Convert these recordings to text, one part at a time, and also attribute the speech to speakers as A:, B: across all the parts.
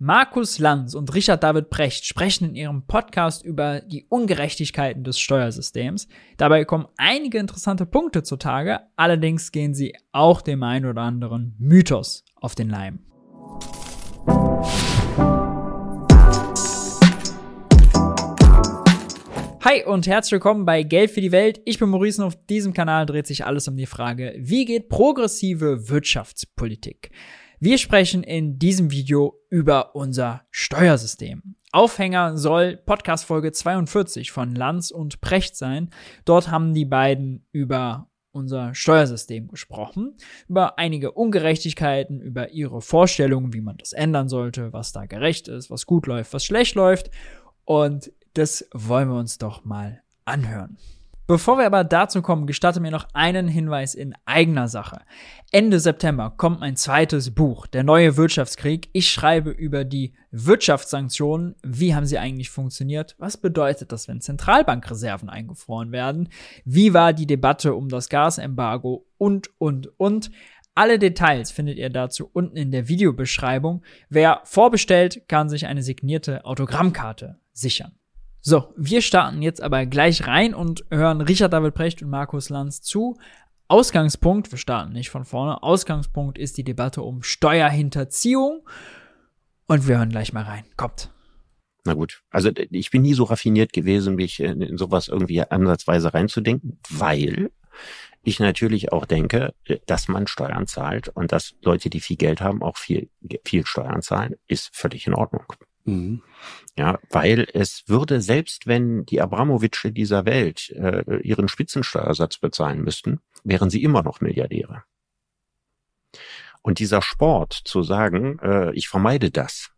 A: Markus Lanz und Richard David Brecht sprechen in ihrem Podcast über die Ungerechtigkeiten des Steuersystems. Dabei kommen einige interessante Punkte zutage, allerdings gehen sie auch dem einen oder anderen Mythos auf den Leim. Hi und herzlich willkommen bei Geld für die Welt. Ich bin Maurice und auf diesem Kanal dreht sich alles um die Frage, wie geht progressive Wirtschaftspolitik? Wir sprechen in diesem Video über unser Steuersystem. Aufhänger soll Podcast Folge 42 von Lanz und Precht sein. Dort haben die beiden über unser Steuersystem gesprochen, über einige Ungerechtigkeiten, über ihre Vorstellungen, wie man das ändern sollte, was da gerecht ist, was gut läuft, was schlecht läuft. Und das wollen wir uns doch mal anhören. Bevor wir aber dazu kommen, gestatte mir noch einen Hinweis in eigener Sache. Ende September kommt mein zweites Buch, Der neue Wirtschaftskrieg. Ich schreibe über die Wirtschaftssanktionen. Wie haben sie eigentlich funktioniert? Was bedeutet das, wenn Zentralbankreserven eingefroren werden? Wie war die Debatte um das Gasembargo? Und, und, und. Alle Details findet ihr dazu unten in der Videobeschreibung. Wer vorbestellt, kann sich eine signierte Autogrammkarte sichern. So, wir starten jetzt aber gleich rein und hören Richard David Precht und Markus Lanz zu. Ausgangspunkt, wir starten nicht von vorne, Ausgangspunkt ist die Debatte um Steuerhinterziehung. Und wir hören gleich mal rein. Kommt.
B: Na gut, also ich bin nie so raffiniert gewesen, mich in sowas irgendwie ansatzweise reinzudenken, weil ich natürlich auch denke, dass man Steuern zahlt und dass Leute, die viel Geld haben, auch viel, viel Steuern zahlen, ist völlig in Ordnung. Mhm. Ja, weil es würde, selbst wenn die Abramowitsche dieser Welt äh, ihren Spitzensteuersatz bezahlen müssten, wären sie immer noch Milliardäre. Und dieser Sport zu sagen, äh, ich vermeide das,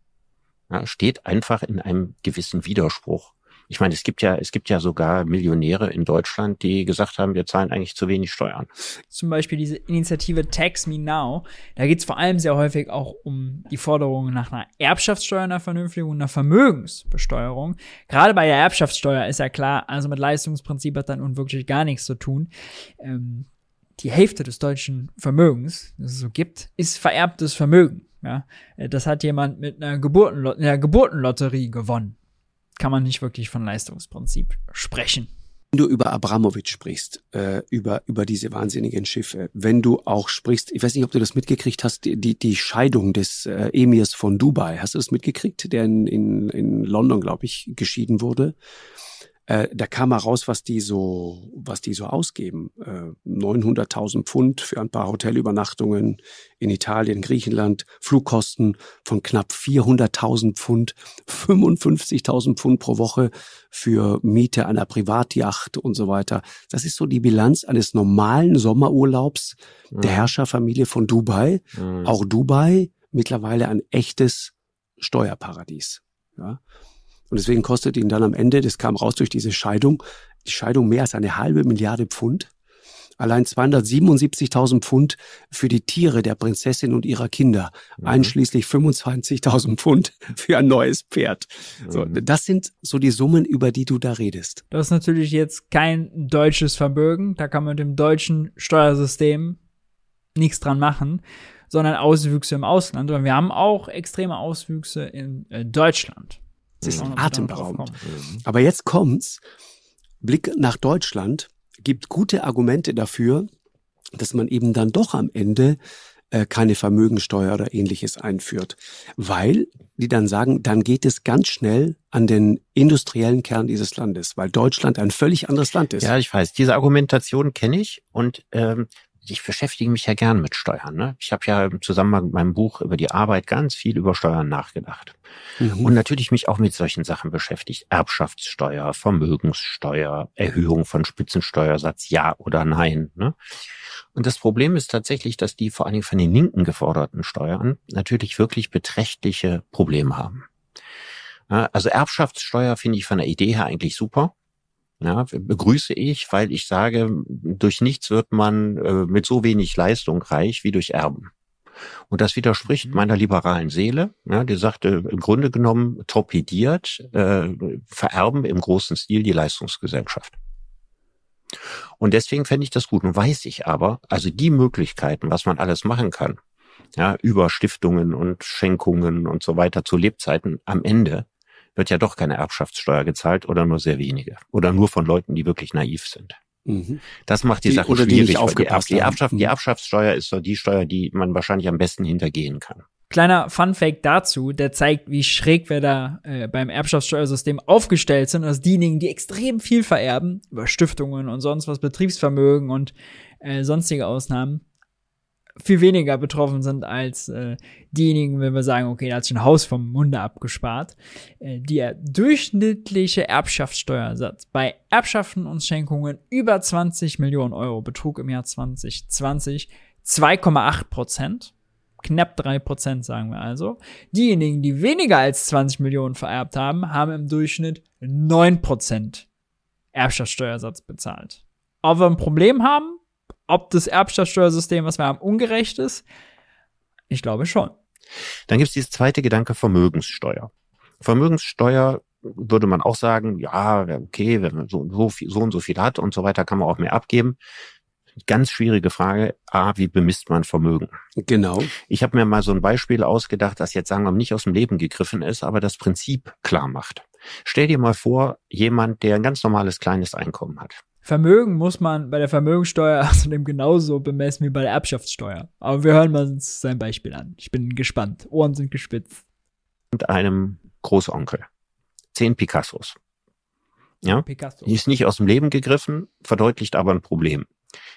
B: ja, steht einfach in einem gewissen Widerspruch ich meine, es gibt ja, es gibt ja sogar Millionäre in Deutschland, die gesagt haben, wir zahlen eigentlich zu wenig Steuern.
A: Zum Beispiel diese Initiative Tax Me Now. Da geht es vor allem sehr häufig auch um die Forderung nach einer Erbschaftssteuer, einer Vernünftigung, einer Vermögensbesteuerung. Gerade bei der Erbschaftssteuer ist ja klar, also mit Leistungsprinzip hat dann nun wirklich gar nichts zu tun. Ähm, die Hälfte des deutschen Vermögens, das es so gibt, ist vererbtes Vermögen. Ja, das hat jemand mit einer, Geburtenlot einer Geburtenlotterie gewonnen kann man nicht wirklich von Leistungsprinzip sprechen.
C: Wenn du über Abramowitsch sprichst, äh, über, über diese wahnsinnigen Schiffe, wenn du auch sprichst, ich weiß nicht, ob du das mitgekriegt hast, die, die, die Scheidung des äh, Emirs von Dubai, hast du das mitgekriegt, der in, in, in London, glaube ich, geschieden wurde? Äh, da kam mal raus, was die so, was die so ausgeben. Äh, 900.000 Pfund für ein paar Hotelübernachtungen in Italien, Griechenland, Flugkosten von knapp 400.000 Pfund, 55.000 Pfund pro Woche für Miete einer Privatjacht und so weiter. Das ist so die Bilanz eines normalen Sommerurlaubs mhm. der Herrscherfamilie von Dubai. Mhm. Auch Dubai mittlerweile ein echtes Steuerparadies. Ja. Und deswegen kostet ihn dann am Ende, das kam raus durch diese Scheidung, die Scheidung mehr als eine halbe Milliarde Pfund. Allein 277.000 Pfund für die Tiere der Prinzessin und ihrer Kinder, mhm. einschließlich 25.000 Pfund für ein neues Pferd. Mhm. So, das sind so die Summen, über die du da redest.
A: Das ist natürlich jetzt kein deutsches Vermögen. Da kann man mit dem deutschen Steuersystem nichts dran machen, sondern Auswüchse im Ausland. Und wir haben auch extreme Auswüchse in äh, Deutschland.
C: Das ist atemberaubend. Aber jetzt kommt's. Blick nach Deutschland gibt gute Argumente dafür, dass man eben dann doch am Ende äh, keine Vermögensteuer oder ähnliches einführt, weil die dann sagen, dann geht es ganz schnell an den industriellen Kern dieses Landes, weil Deutschland ein völlig anderes Land ist.
B: Ja, ich weiß, diese Argumentation kenne ich und ähm, ich beschäftige mich ja gern mit Steuern. Ne? Ich habe ja im Zusammenhang mit meinem Buch über die Arbeit ganz viel über Steuern nachgedacht. Mhm. Und natürlich mich auch mit solchen Sachen beschäftigt. Erbschaftssteuer, Vermögenssteuer, Erhöhung von Spitzensteuersatz, ja oder nein. Ne? Und das Problem ist tatsächlich, dass die vor allen Dingen von den Linken geforderten Steuern natürlich wirklich beträchtliche Probleme haben. Also Erbschaftssteuer finde ich von der Idee her eigentlich super. Ja, begrüße ich, weil ich sage, durch nichts wird man äh, mit so wenig Leistung reich wie durch Erben. Und das widerspricht mhm. meiner liberalen Seele, ja, die sagte, im Grunde genommen torpediert äh, Vererben im großen Stil die Leistungsgesellschaft. Und deswegen fände ich das gut. Nun weiß ich aber, also die Möglichkeiten, was man alles machen kann, ja, über Stiftungen und Schenkungen und so weiter zu Lebzeiten, am Ende wird ja doch keine Erbschaftssteuer gezahlt oder nur sehr wenige oder nur von Leuten, die wirklich naiv sind. Mhm. Das macht die, die Sache schwierig. Die, die, die, Erbschaft, die mhm. Erbschaftssteuer ist so die Steuer, die man wahrscheinlich am besten hintergehen kann.
A: Kleiner Funfact dazu, der zeigt, wie schräg wir da äh, beim Erbschaftssteuersystem aufgestellt sind, dass diejenigen, die extrem viel vererben, über Stiftungen und sonst was, Betriebsvermögen und äh, sonstige Ausnahmen, viel weniger betroffen sind als äh, diejenigen, wenn wir sagen, okay, da hat sich ein Haus vom Munde abgespart. Äh, der durchschnittliche Erbschaftssteuersatz bei Erbschaften und Schenkungen über 20 Millionen Euro betrug im Jahr 2020 2,8 Prozent. Knapp drei Prozent, sagen wir also. Diejenigen, die weniger als 20 Millionen vererbt haben, haben im Durchschnitt neun Prozent Erbschaftssteuersatz bezahlt. Ob wir ein Problem haben, ob das Erbschaftssteuersystem, was wir haben, ungerecht ist? Ich glaube schon.
B: Dann gibt es dieses zweite Gedanke Vermögenssteuer. Vermögenssteuer würde man auch sagen, ja, okay, wenn man so, so, viel, so und so viel hat und so weiter, kann man auch mehr abgeben. Ganz schwierige Frage. A, wie bemisst man Vermögen?
C: Genau.
B: Ich habe mir mal so ein Beispiel ausgedacht, das jetzt sagen wir mal nicht aus dem Leben gegriffen ist, aber das Prinzip klar macht. Stell dir mal vor, jemand, der ein ganz normales kleines Einkommen hat.
A: Vermögen muss man bei der Vermögensteuer außerdem genauso bemessen wie bei der Erbschaftssteuer. Aber wir hören mal uns sein Beispiel an. Ich bin gespannt. Ohren sind gespitzt.
B: Und einem Großonkel. Zehn Picassos. Ja? Picasso. Die ist nicht aus dem Leben gegriffen, verdeutlicht aber ein Problem.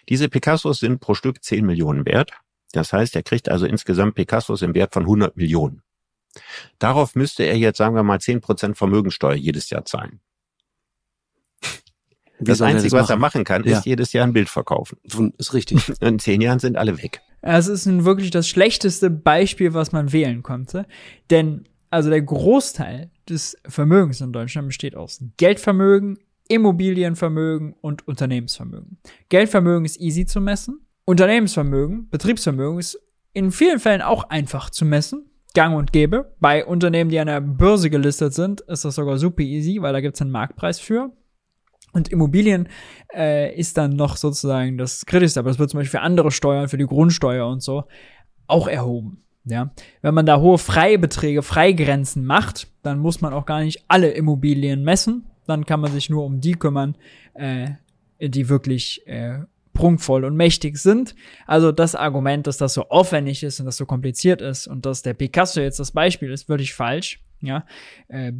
B: Diese Picassos sind pro Stück 10 Millionen wert. Das heißt, er kriegt also insgesamt Picassos im Wert von 100 Millionen. Darauf müsste er jetzt, sagen wir mal, 10% Vermögensteuer jedes Jahr zahlen. Wie das Einzige, was er machen kann, ja. ist jedes Jahr ein Bild verkaufen.
C: Ist richtig.
B: In zehn Jahren sind alle weg.
A: Es ist nun wirklich das schlechteste Beispiel, was man wählen konnte. Denn also der Großteil des Vermögens in Deutschland besteht aus Geldvermögen, Immobilienvermögen und Unternehmensvermögen. Geldvermögen ist easy zu messen. Unternehmensvermögen, Betriebsvermögen ist in vielen Fällen auch einfach zu messen. Gang und gäbe. Bei Unternehmen, die an der Börse gelistet sind, ist das sogar super easy, weil da gibt es einen Marktpreis für. Und Immobilien äh, ist dann noch sozusagen das Kritischste, aber das wird zum Beispiel für andere Steuern, für die Grundsteuer und so, auch erhoben. Ja, wenn man da hohe Freibeträge, Freigrenzen macht, dann muss man auch gar nicht alle Immobilien messen. Dann kann man sich nur um die kümmern, äh, die wirklich äh, prunkvoll und mächtig sind. Also das Argument, dass das so aufwendig ist und das so kompliziert ist und dass der Picasso jetzt das Beispiel ist, wirklich falsch. Ja, äh,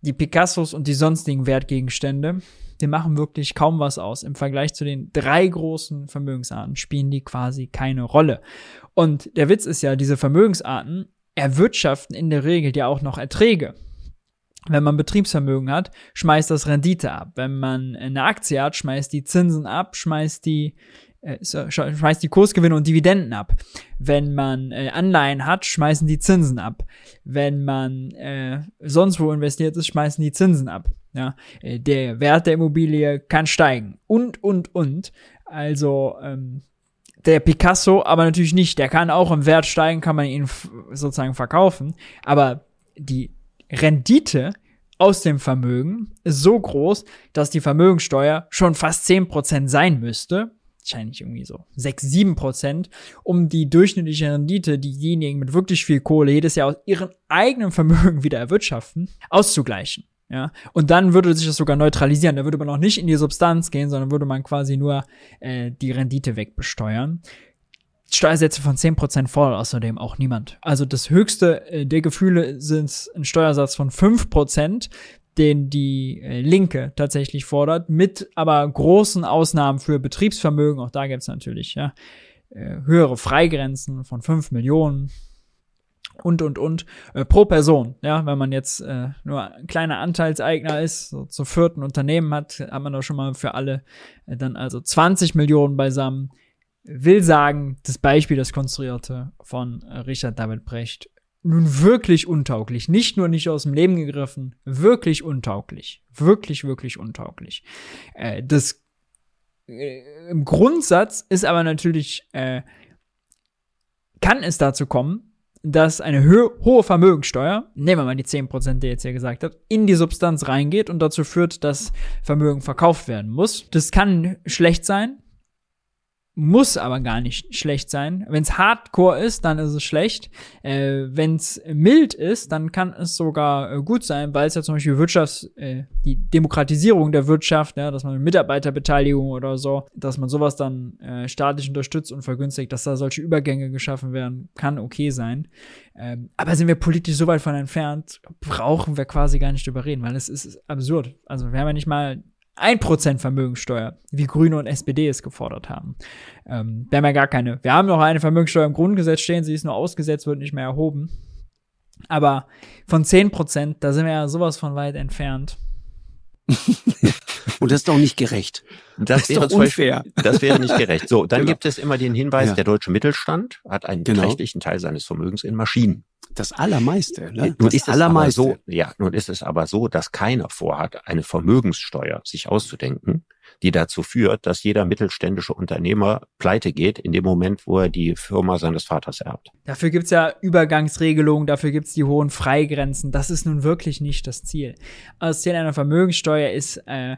A: die Picassos und die sonstigen Wertgegenstände die machen wirklich kaum was aus. Im Vergleich zu den drei großen Vermögensarten spielen die quasi keine Rolle. Und der Witz ist ja, diese Vermögensarten erwirtschaften in der Regel ja auch noch Erträge. Wenn man Betriebsvermögen hat, schmeißt das Rendite ab. Wenn man eine Aktie hat, schmeißt die Zinsen ab, schmeißt die äh, schmeißt die Kursgewinne und Dividenden ab. Wenn man äh, Anleihen hat, schmeißen die Zinsen ab. Wenn man äh, sonst wo investiert ist, schmeißen die Zinsen ab. Ja, äh, der Wert der Immobilie kann steigen und und und. Also ähm, der Picasso, aber natürlich nicht. Der kann auch im Wert steigen, kann man ihn sozusagen verkaufen. Aber die Rendite aus dem Vermögen ist so groß, dass die Vermögensteuer schon fast zehn Prozent sein müsste wahrscheinlich irgendwie so sechs sieben Prozent, um die durchschnittliche Rendite, die diejenigen mit wirklich viel Kohle jedes Jahr aus ihrem eigenen Vermögen wieder erwirtschaften, auszugleichen. Ja, und dann würde sich das sogar neutralisieren. Da würde man auch nicht in die Substanz gehen, sondern würde man quasi nur äh, die Rendite wegbesteuern. Steuersätze von 10% fordert außerdem auch niemand. Also das höchste äh, der Gefühle sind ein Steuersatz von 5%, den die äh, Linke tatsächlich fordert, mit aber großen Ausnahmen für Betriebsvermögen. Auch da gibt's natürlich ja, äh, höhere Freigrenzen von 5 Millionen und und und äh, pro Person. Ja, wenn man jetzt äh, nur ein kleiner Anteilseigner ist, so zu vierten Unternehmen hat, hat man da schon mal für alle äh, dann also 20 Millionen beisammen. Will sagen, das Beispiel, das konstruierte von äh, Richard David Brecht, nun wirklich untauglich. Nicht nur nicht aus dem Leben gegriffen, wirklich untauglich. Wirklich, wirklich untauglich. Äh, das äh, im Grundsatz ist aber natürlich, äh, kann es dazu kommen, dass eine hohe Vermögensteuer, nehmen wir mal die 10%, die jetzt hier gesagt hat, in die Substanz reingeht und dazu führt, dass Vermögen verkauft werden muss. Das kann schlecht sein, muss aber gar nicht schlecht sein. Wenn es Hardcore ist, dann ist es schlecht. Äh, Wenn es mild ist, dann kann es sogar äh, gut sein, weil es ja zum Beispiel Wirtschafts, äh, die Demokratisierung der Wirtschaft, ja, dass man Mitarbeiterbeteiligung oder so, dass man sowas dann äh, staatlich unterstützt und vergünstigt, dass da solche Übergänge geschaffen werden, kann okay sein. Ähm, aber sind wir politisch so weit von entfernt, brauchen wir quasi gar nicht drüber reden, weil es ist absurd. Also wir haben ja nicht mal 1% Vermögensteuer, wie Grüne und SPD es gefordert haben. Ähm, wir haben ja gar keine. Wir haben noch eine Vermögensteuer im Grundgesetz stehen, sie ist nur ausgesetzt, wird nicht mehr erhoben. Aber von 10%, da sind wir ja sowas von weit entfernt.
C: Und das ist doch nicht gerecht.
B: Das, das wäre doch unfair. das wäre nicht gerecht. So, dann genau. gibt es immer den Hinweis, ja. der deutsche Mittelstand hat einen genau. beträchtlichen Teil seines Vermögens in Maschinen.
C: Das Allermeiste, ne?
B: Nun das ist Allermeiste. so, ja, nun ist es aber so, dass keiner vorhat, eine Vermögenssteuer sich auszudenken, die dazu führt, dass jeder mittelständische Unternehmer pleite geht in dem Moment, wo er die Firma seines Vaters erbt.
A: Dafür gibt's ja Übergangsregelungen, dafür gibt's die hohen Freigrenzen. Das ist nun wirklich nicht das Ziel. Das Ziel einer Vermögenssteuer ist äh,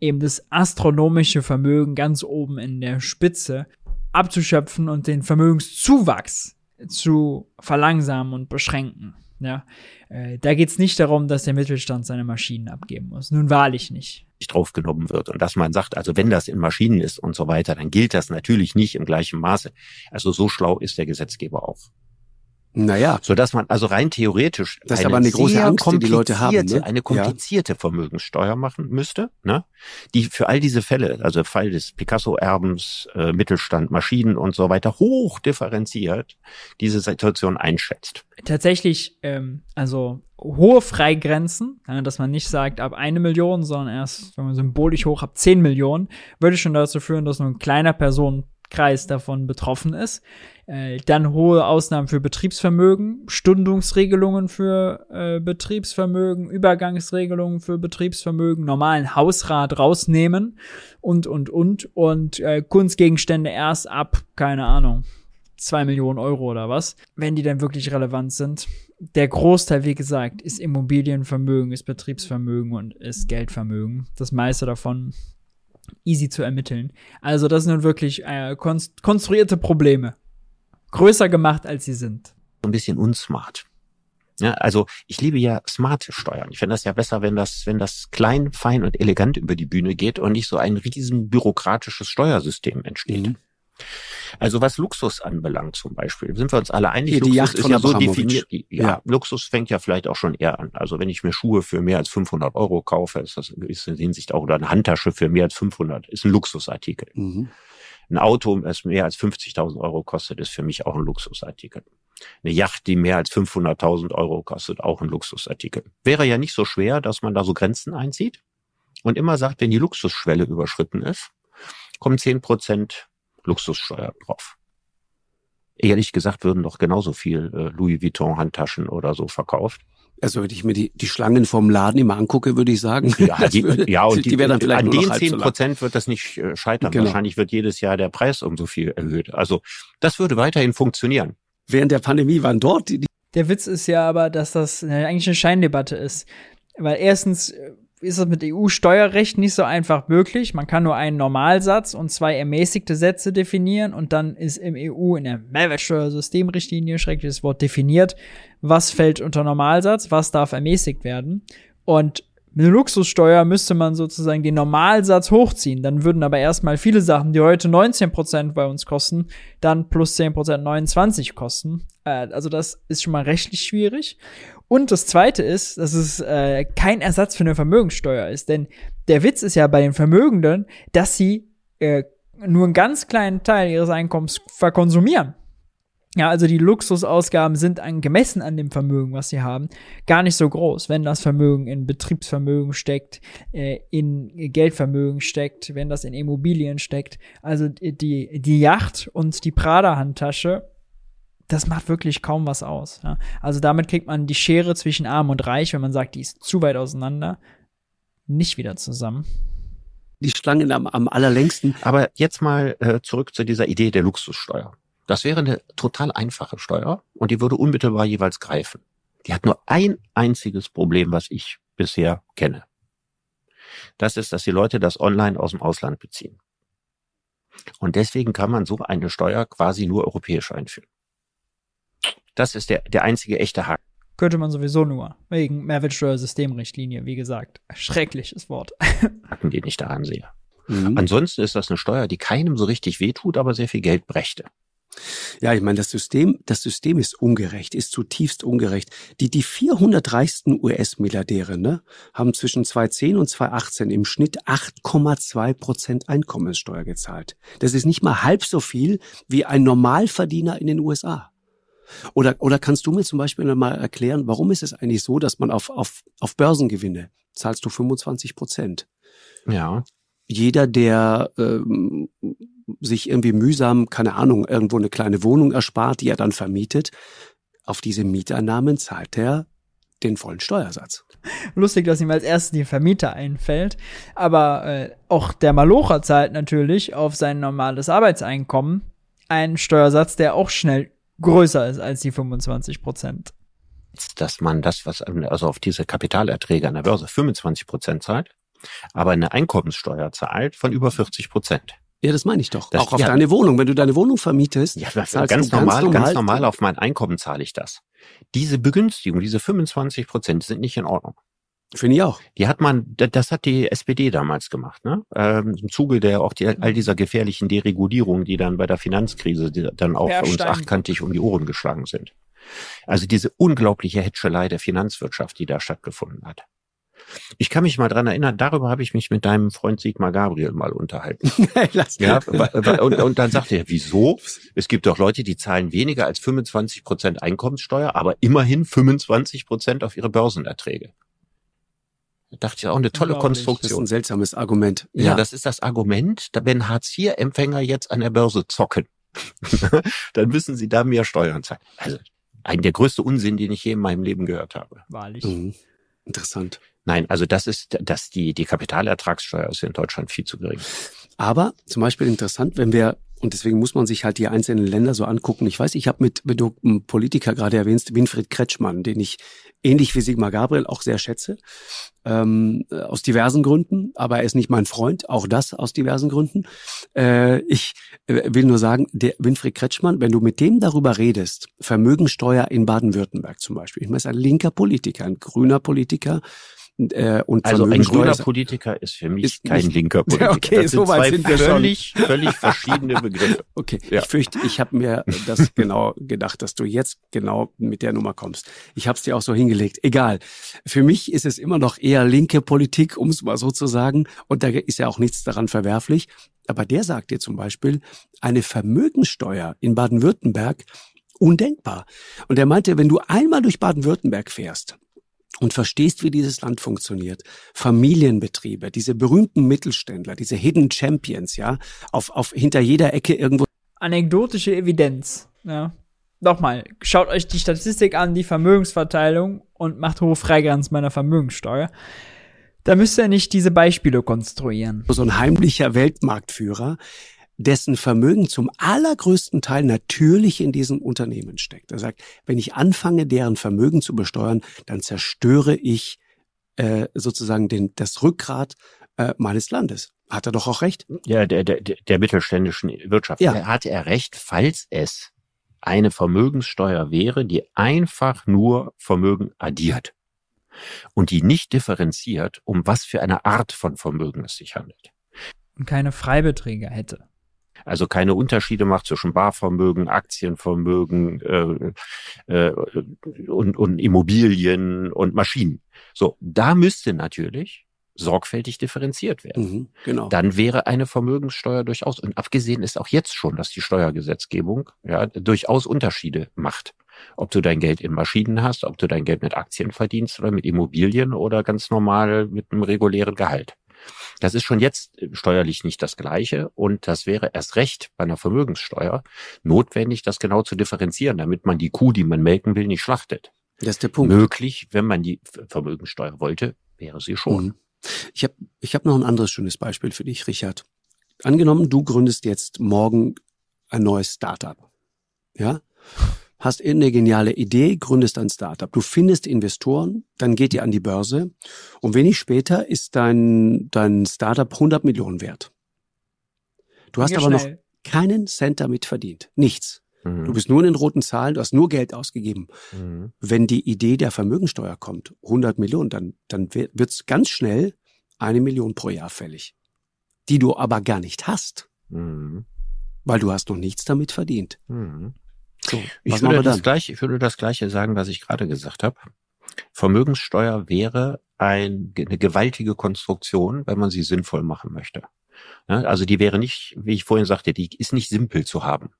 A: eben das astronomische Vermögen ganz oben in der Spitze abzuschöpfen und den Vermögenszuwachs zu verlangsamen und beschränken. Ja, äh, da geht es nicht darum, dass der Mittelstand seine Maschinen abgeben muss. Nun wahrlich nicht.
B: Draufgenommen wird und dass man sagt, also wenn das in Maschinen ist und so weiter, dann gilt das natürlich nicht im gleichen Maße. Also so schlau ist der Gesetzgeber auch.
C: Naja.
B: So dass man also rein theoretisch
C: das ist aber eine große Angst, die die Leute haben, ne?
B: eine komplizierte ja. Vermögenssteuer machen müsste, ne? die für all diese Fälle, also Fall des Picasso-Erbens, äh, Mittelstand, Maschinen und so weiter, hoch differenziert diese Situation einschätzt.
A: Tatsächlich, ähm, also hohe Freigrenzen, dass man nicht sagt ab eine Million, sondern erst wenn man symbolisch hoch ab zehn Millionen, würde schon dazu führen, dass nur ein kleiner Personenkreis davon betroffen ist. Äh, dann hohe Ausnahmen für Betriebsvermögen, Stundungsregelungen für äh, Betriebsvermögen, Übergangsregelungen für Betriebsvermögen, normalen Hausrat rausnehmen und, und, und. Und äh, Kunstgegenstände erst ab, keine Ahnung, zwei Millionen Euro oder was, wenn die dann wirklich relevant sind. Der Großteil, wie gesagt, ist Immobilienvermögen, ist Betriebsvermögen und ist Geldvermögen. Das meiste davon easy zu ermitteln. Also das sind nun wirklich äh, konstruierte Probleme größer gemacht, als sie sind.
B: Ein bisschen unsmart. Ja, also ich liebe ja smarte Steuern. Ich finde das ja besser, wenn das, wenn das klein, fein und elegant über die Bühne geht und nicht so ein riesen bürokratisches Steuersystem entsteht. Mhm. Also was Luxus anbelangt zum Beispiel, sind wir uns alle einig, Luxus
C: Yacht
B: ist ja so definiert. Die, ja, ja, Luxus fängt ja vielleicht auch schon eher an. Also wenn ich mir Schuhe für mehr als 500 Euro kaufe, ist das in gewisser Hinsicht auch, oder eine Handtasche für mehr als 500, ist ein Luxusartikel. Mhm. Ein Auto, das mehr als 50.000 Euro kostet, ist für mich auch ein Luxusartikel. Eine Yacht, die mehr als 500.000 Euro kostet, auch ein Luxusartikel. Wäre ja nicht so schwer, dass man da so Grenzen einzieht und immer sagt, wenn die Luxusschwelle überschritten ist, kommen 10 Prozent Luxussteuer drauf. Ehrlich gesagt würden doch genauso viel äh, Louis Vuitton Handtaschen oder so verkauft.
C: Also wenn ich mir die, die Schlangen vom Laden immer angucke, würde ich sagen.
B: Ja, die, würde, ja und die, die dann vielleicht an den zehn Prozent wird das nicht äh, scheitern. Genau. Wahrscheinlich wird jedes Jahr der Preis um so viel erhöht. Also das würde weiterhin funktionieren.
C: Während der Pandemie waren dort die, die
A: Der Witz ist ja aber, dass das eigentlich eine Scheindebatte ist. Weil erstens äh, ist es mit EU-Steuerrecht nicht so einfach möglich. Man kann nur einen Normalsatz und zwei ermäßigte Sätze definieren und dann ist im EU in der Mehrwertsteuersystemrichtlinie schreckliches Wort definiert, was fällt unter Normalsatz, was darf ermäßigt werden. Und mit einer Luxussteuer müsste man sozusagen den Normalsatz hochziehen. Dann würden aber erstmal viele Sachen, die heute 19% bei uns kosten, dann plus 10% 29 kosten. Äh, also das ist schon mal rechtlich schwierig. Und das zweite ist, dass es äh, kein Ersatz für eine Vermögenssteuer ist. Denn der Witz ist ja bei den Vermögenden, dass sie äh, nur einen ganz kleinen Teil ihres Einkommens verkonsumieren. Ja, also die Luxusausgaben sind an, gemessen an dem Vermögen, was sie haben, gar nicht so groß. Wenn das Vermögen in Betriebsvermögen steckt, äh, in Geldvermögen steckt, wenn das in Immobilien steckt. Also die, die Yacht und die Prada-Handtasche, das macht wirklich kaum was aus. Ja. Also damit kriegt man die Schere zwischen Arm und Reich, wenn man sagt, die ist zu weit auseinander, nicht wieder zusammen
C: die Schlangen am, am allerlängsten.
B: Aber jetzt mal äh, zurück zu dieser Idee der Luxussteuer. Das wäre eine total einfache Steuer und die würde unmittelbar jeweils greifen. Die hat nur ein einziges Problem, was ich bisher kenne. Das ist, dass die Leute das online aus dem Ausland beziehen. Und deswegen kann man so eine Steuer quasi nur europäisch einführen. Das ist der, der einzige echte Haken.
A: Könnte man sowieso nur. Wegen Mehrwertsteuersystemrichtlinie, wie gesagt. Schreckliches Wort.
B: Haken, den ich daran sehe. Mhm. Ansonsten ist das eine Steuer, die keinem so richtig wehtut, aber sehr viel Geld brächte.
C: Ja, ich meine, das System, das System ist ungerecht, ist zutiefst ungerecht. Die, die 400 reichsten US-Milliardäre, ne, haben zwischen 2010 und 2018 im Schnitt 8,2 Prozent Einkommenssteuer gezahlt. Das ist nicht mal halb so viel wie ein Normalverdiener in den USA. Oder, oder kannst du mir zum Beispiel mal erklären, warum ist es eigentlich so, dass man auf, auf, auf Börsengewinne zahlst du 25 Prozent?
B: Ja.
C: Jeder, der ähm, sich irgendwie mühsam, keine Ahnung, irgendwo eine kleine Wohnung erspart, die er dann vermietet, auf diese Mieteinnahmen zahlt er den vollen Steuersatz.
A: Lustig, dass ihm als erstes die Vermieter einfällt. Aber äh, auch der Malocher zahlt natürlich auf sein normales Arbeitseinkommen einen Steuersatz, der auch schnell größer ist als die 25 Prozent.
B: Dass man das, was also auf diese Kapitalerträge an der Börse 25 Prozent zahlt, aber eine Einkommenssteuer zahlt von über 40 Prozent.
C: Ja, das meine ich doch. Das, auch auf ja, deine Wohnung. Wenn du deine Wohnung vermietest,
B: ja, ganz, normal, ganz normal, ganz normal auf mein Einkommen zahle ich das. Diese Begünstigung, diese 25 Prozent sind nicht in Ordnung.
C: Finde ich auch.
B: Die hat man, das hat die SPD damals gemacht, ne? Ähm, Im Zuge der auch die, all dieser gefährlichen Deregulierung, die dann bei der Finanzkrise die dann auch für uns achtkantig um die Ohren geschlagen sind. Also diese unglaubliche Hätschelei der Finanzwirtschaft, die da stattgefunden hat. Ich kann mich mal dran erinnern, darüber habe ich mich mit deinem Freund Sigmar Gabriel mal unterhalten. ja, und, und dann sagte er, wieso? Es gibt doch Leute, die zahlen weniger als 25 Prozent Einkommenssteuer, aber immerhin 25 Prozent auf ihre Börsenerträge. Da dachte ich auch eine tolle Konstruktion. Das ist
C: ein seltsames Argument.
B: Ja, ja das ist das Argument, wenn Hartz-IV-Empfänger jetzt an der Börse zocken, dann müssen sie da mehr Steuern zahlen. Also ein der größte Unsinn, den ich je in meinem Leben gehört habe.
C: Wahrlich. Mhm. Interessant.
B: Nein, also das ist, dass die, die Kapitalertragssteuer ist in Deutschland viel zu gering.
C: Aber zum Beispiel interessant, wenn wir und deswegen muss man sich halt die einzelnen Länder so angucken. Ich weiß, ich habe mit, wenn du einen Politiker gerade erwähnst, Winfried Kretschmann, den ich ähnlich wie Sigmar Gabriel auch sehr schätze, ähm, aus diversen Gründen, aber er ist nicht mein Freund, auch das aus diversen Gründen. Äh, ich äh, will nur sagen, der Winfried Kretschmann, wenn du mit dem darüber redest, Vermögensteuer in Baden-Württemberg zum Beispiel, ich meine, ist ein linker Politiker, ein grüner Politiker,
B: äh, und also ein grüner Politiker ist für mich ist kein linker Politiker. Okay, das sind so weit sind wir völlig, schon. völlig verschiedene Begriffe.
C: Okay, ja. ich fürchte, ich habe mir das genau gedacht, dass du jetzt genau mit der Nummer kommst. Ich habe es dir auch so hingelegt. Egal. Für mich ist es immer noch eher linke Politik, um es mal so zu sagen. Und da ist ja auch nichts daran verwerflich. Aber der sagt dir zum Beispiel, eine Vermögensteuer in Baden-Württemberg undenkbar. Und er meinte, wenn du einmal durch Baden-Württemberg fährst, und verstehst, wie dieses Land funktioniert. Familienbetriebe, diese berühmten Mittelständler, diese Hidden Champions, ja, auf, auf hinter jeder Ecke irgendwo.
A: Anekdotische Evidenz, ja. Nochmal, schaut euch die Statistik an, die Vermögensverteilung und macht hohe Freigrenzen meiner Vermögenssteuer. Da müsst ihr nicht diese Beispiele konstruieren.
C: So ein heimlicher Weltmarktführer, dessen Vermögen zum allergrößten Teil natürlich in diesem Unternehmen steckt. Er sagt, wenn ich anfange, deren Vermögen zu besteuern, dann zerstöre ich äh, sozusagen den, das Rückgrat äh, meines Landes. Hat er doch auch recht?
B: Ja, der, der, der mittelständischen Wirtschaft. Ja. Hat er recht, falls es eine Vermögenssteuer wäre, die einfach nur Vermögen addiert und die nicht differenziert, um was für eine Art von Vermögen es sich handelt.
A: Und keine Freibeträge hätte
B: also keine Unterschiede macht zwischen Barvermögen, Aktienvermögen äh, äh, und, und Immobilien und Maschinen. So, da müsste natürlich sorgfältig differenziert werden. Mhm, genau. Dann wäre eine Vermögenssteuer durchaus, und abgesehen ist auch jetzt schon, dass die Steuergesetzgebung ja durchaus Unterschiede macht. Ob du dein Geld in Maschinen hast, ob du dein Geld mit Aktien verdienst oder mit Immobilien oder ganz normal mit einem regulären Gehalt. Das ist schon jetzt äh, steuerlich nicht das Gleiche und das wäre erst recht bei einer Vermögenssteuer notwendig, das genau zu differenzieren, damit man die Kuh, die man melken will, nicht schlachtet.
C: Das ist der Punkt.
B: Möglich, wenn man die Vermögenssteuer wollte, wäre sie schon. Mhm.
C: Ich habe ich hab noch ein anderes schönes Beispiel für dich, Richard. Angenommen, du gründest jetzt morgen ein neues Startup. Ja? Hast irgendeine geniale Idee, gründest ein Startup. Du findest Investoren, dann geht ihr an die Börse und wenig später ist dein, dein Startup 100 Millionen wert. Du hast aber
A: schnell.
C: noch keinen Cent damit verdient. Nichts.
B: Mhm.
C: Du bist nur in den roten Zahlen, du hast nur Geld ausgegeben.
B: Mhm.
C: Wenn die Idee der Vermögensteuer kommt, 100 Millionen, dann, dann wird es ganz schnell eine Million pro Jahr fällig. Die du aber gar nicht hast,
B: Mhm.
C: weil du hast noch nichts damit verdient.
B: Mhm.
C: So,
B: Ich
C: was
B: würde, das
C: dann?
B: gleiche, ich würde das Gleiche sagen, was ich gerade gesagt habe. Vermögenssteuer wäre ein, eine gewaltige Konstruktion, wenn man sie sinnvoll machen möchte. Ja, Also die wäre nicht, wie ich vorhin sagte, die ist nicht simpel zu haben.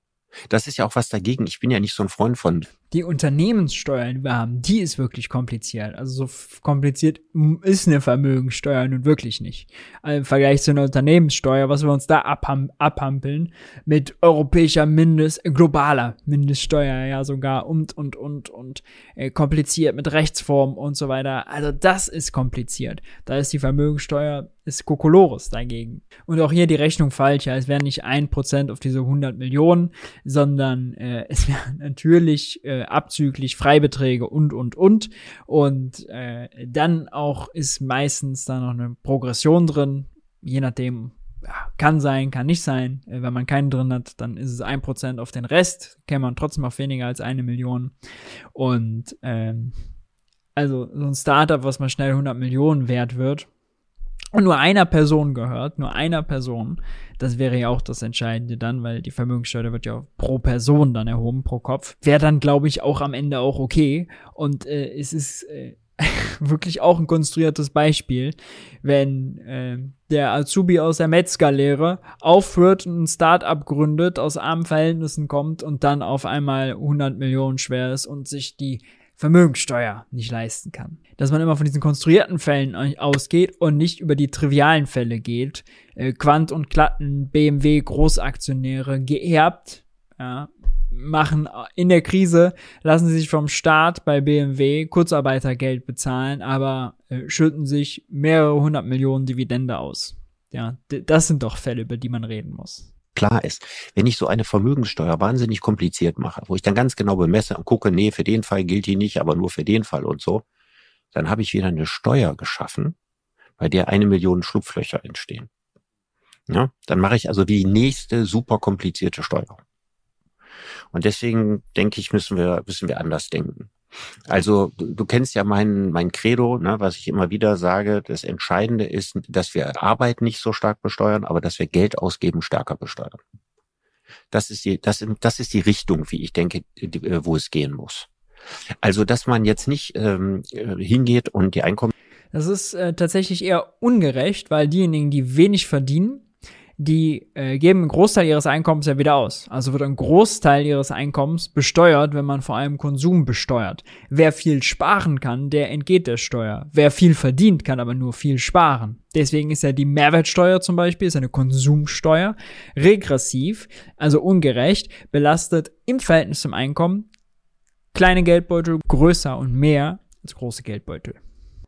B: Das ist ja auch was dagegen. Ich bin ja nicht so ein Freund von,
A: Die Unternehmenssteuer, die wir haben, die ist wirklich kompliziert. Also so kompliziert ist eine Vermögenssteuer nun wirklich nicht. Also Im Vergleich zu einer Unternehmenssteuer, was wir uns da abham abhampeln, mit europäischer Mindest, globaler Mindeststeuer ja sogar und, und, und, und äh, kompliziert mit Rechtsformen und so weiter. Also das ist kompliziert. Da ist die Vermögenssteuer, ist Kokolores dagegen. Und auch hier die Rechnung falsch. Ja, es wären nicht ein Prozent auf diese 100 Millionen, sondern äh, es wären natürlich äh, abzüglich Freibeträge und, und, und. Und äh, dann auch ist meistens da noch eine Progression drin, je nachdem, ja, kann sein, kann nicht sein. Äh, wenn man keinen drin hat, dann ist es ein Prozent auf den Rest, käme man trotzdem auf weniger als eine Million. Und ähm, also so ein Startup, was mal schnell 100 Millionen wert wird, und nur einer Person gehört, nur einer Person, das wäre ja auch das Entscheidende dann, weil die Vermögenssteuer wird ja pro Person dann erhoben, pro Kopf, wäre dann, glaube ich, auch am Ende auch okay. Und äh, es ist äh, wirklich auch ein konstruiertes Beispiel, wenn äh, der Azubi aus der Metzgerlehre aufhört, ein Start-up gründet, aus armen Verhältnissen kommt und dann auf einmal 100 Millionen schwer ist und sich die Vermögenssteuer nicht leisten kann. Dass man immer von diesen konstruierten Fällen ausgeht und nicht über die trivialen Fälle geht. Äh, Quant und Klatten, BMW, Großaktionäre, geerbt, ja, machen in der Krise, lassen sich vom Staat bei BMW Kurzarbeitergeld bezahlen, aber äh, schütten sich mehrere hundert Millionen Dividende aus. Ja, das sind doch Fälle, über die man reden muss
B: klar ist, wenn ich so eine Vermögenssteuer wahnsinnig kompliziert mache, wo ich dann ganz genau bemesse und gucke, nee, für den Fall gilt die nicht, aber nur für den Fall und so, dann habe ich wieder eine Steuer geschaffen, bei der eine Million Schlupflöcher entstehen. Ja, dann mache ich also die nächste super komplizierte Steuer. Und deswegen denke ich, müssen wir, müssen wir anders denken. Also du, du kennst ja mein, mein Credo, ne, was ich immer wieder sage, das Entscheidende ist, dass wir Arbeit nicht so stark besteuern, aber dass wir Geld ausgeben stärker besteuern. Das ist die, das, das ist die Richtung, wie ich denke, äh, wo es gehen muss. Also, dass man jetzt nicht ähm, hingeht und die Einkommen.
A: Das ist äh, tatsächlich eher ungerecht, weil diejenigen, die wenig verdienen, die äh, geben einen Großteil ihres Einkommens ja wieder aus. Also wird ein Großteil ihres Einkommens besteuert, wenn man vor allem Konsum besteuert. Wer viel sparen kann, der entgeht der Steuer. Wer viel verdient, kann aber nur viel sparen. Deswegen ist ja die Mehrwertsteuer zum Beispiel, ist eine Konsumsteuer, regressiv, also ungerecht, belastet im Verhältnis zum Einkommen kleine Geldbeutel größer und mehr als große Geldbeutel.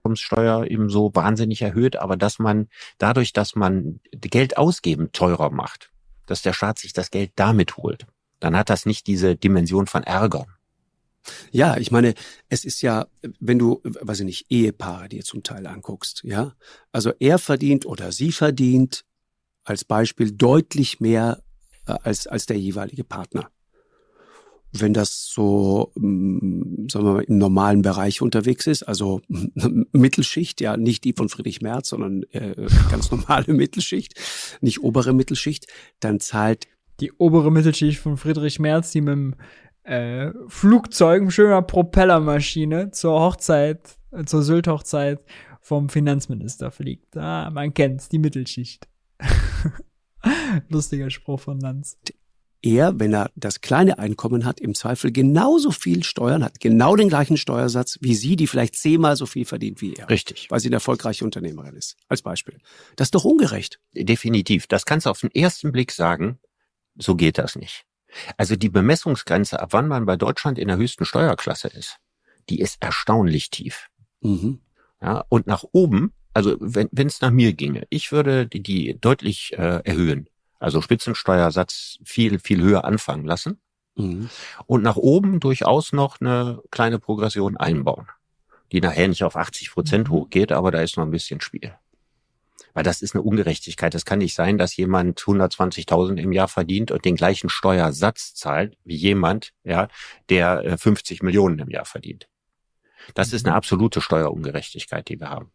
B: Einkommenssteuer eben so wahnsinnig erhöht, aber dass man dadurch, dass man Geld ausgeben teurer macht, dass der Staat sich das Geld damit holt, dann hat das nicht diese Dimension von Ärger.
C: Ja, ich meine, es ist ja, wenn du, weiß ich nicht, Ehepaare dir zum Teil anguckst, ja, also er verdient oder sie verdient als Beispiel deutlich mehr äh, als, als der jeweilige Partner. Wenn das so, ähm, sagen wir mal, im normalen Bereich unterwegs ist, also Mittelschicht, ja, nicht die von Friedrich Merz, sondern äh, ganz normale Mittelschicht, nicht obere Mittelschicht, dann zahlt
A: die obere Mittelschicht von Friedrich Merz, die mit dem äh, Flugzeug, mit schöner Propellermaschine zur Hochzeit, äh, zur Sylt-Hochzeit vom Finanzminister fliegt. Ah, man kennt's, die Mittelschicht. Lustiger Spruch von Lanz.
C: Er, wenn er das kleine Einkommen hat, im Zweifel genauso viel Steuern hat, genau den gleichen Steuersatz wie sie, die vielleicht zehnmal so viel verdient wie er.
B: Richtig.
C: Weil sie eine erfolgreiche Unternehmerin ist. Als Beispiel. Das ist doch ungerecht.
B: Definitiv. Das kannst du auf den ersten Blick sagen, so geht das nicht. Also die Bemessungsgrenze, ab wann man bei Deutschland in der höchsten Steuerklasse ist, die ist erstaunlich tief.
C: Mhm.
B: Ja, und nach oben, also wenn es nach mir ginge, ich würde die, die deutlich äh, erhöhen. Also Spitzensteuersatz viel, viel höher anfangen lassen
C: Mhm.
B: und nach oben durchaus noch eine kleine Progression einbauen, die nachher nicht auf 80 Prozent hochgeht, aber da ist noch ein bisschen Spiel. Weil das ist eine Ungerechtigkeit. Das kann nicht sein, dass jemand 120.000 im Jahr verdient und den gleichen Steuersatz zahlt wie jemand, ja, der 50 äh, Millionen im Jahr verdient. Das ist eine mhm. absolute Steuerungerechtigkeit, die wir haben.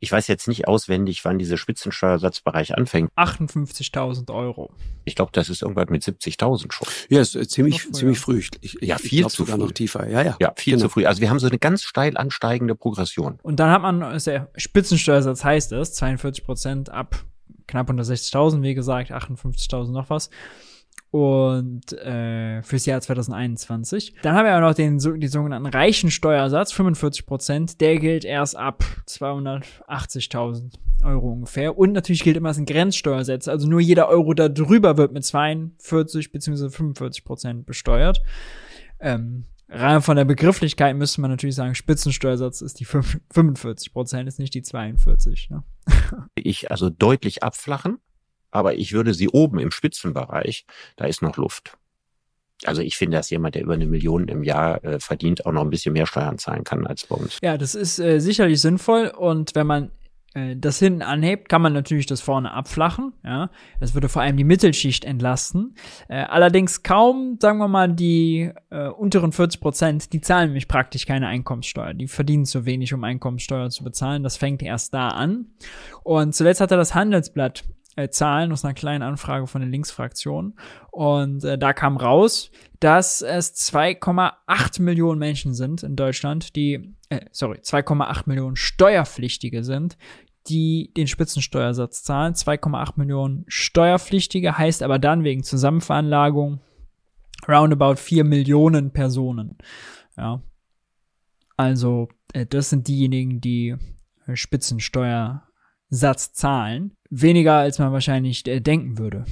B: Ich weiß jetzt nicht auswendig, wann dieser Spitzensteuersatzbereich anfängt.
A: 58.000 Euro.
B: Ich glaube, das ist irgendwann mit 70.000 schon.
C: Ja, ist äh, ziemlich, früh, ziemlich früh. Ich,
B: ja, viel ich zu
C: sogar
B: früh.
C: noch tiefer. Ja, ja.
B: Ja, viel genau. zu früh. Also wir haben so eine ganz steil ansteigende Progression.
A: Und dann hat man, der Spitzensteuersatz heißt es, 42 Prozent ab knapp unter 60.000, wie gesagt, 58.000 noch was und äh, fürs Jahr 2021. Dann haben wir auch noch den, die sogenannten reichen Steuersatz, 45 Prozent. Der gilt erst ab 280.000 Euro ungefähr. Und natürlich gilt immer, es ein Grenzsteuersatz. Also nur jeder Euro da drüber wird mit 42 bzw. 45 Prozent besteuert. Ähm, rein von der Begrifflichkeit müsste man natürlich sagen, Spitzensteuersatz ist die 45 Prozent, ist nicht die 42. Ne?
B: ich also deutlich abflachen aber ich würde sie oben im Spitzenbereich, da ist noch Luft. Also ich finde, dass jemand, der über eine Million im Jahr äh, verdient, auch noch ein bisschen mehr Steuern zahlen kann als bei uns.
A: Ja, das ist äh, sicherlich sinnvoll und wenn man äh, das hinten anhebt, kann man natürlich das vorne abflachen. Ja, das würde vor allem die Mittelschicht entlasten. Äh, allerdings kaum, sagen wir mal, die äh, unteren 40 Prozent, die zahlen nämlich praktisch keine Einkommenssteuer. Die verdienen zu wenig, um Einkommenssteuer zu bezahlen. Das fängt erst da an. Und zuletzt hatte das Handelsblatt äh, Zahlen aus einer kleinen Anfrage von der Linksfraktion. Und äh, da kam raus, dass es 2,8 Millionen Menschen sind in Deutschland, die, äh, sorry, 2,8 Millionen Steuerpflichtige sind, die den Spitzensteuersatz zahlen. 2,8 Millionen Steuerpflichtige heißt aber dann wegen Zusammenveranlagung roundabout 4 Millionen Personen. Ja. Also, äh, das sind diejenigen, die äh, Spitzensteuersatz zahlen weniger, als man wahrscheinlich äh, denken würde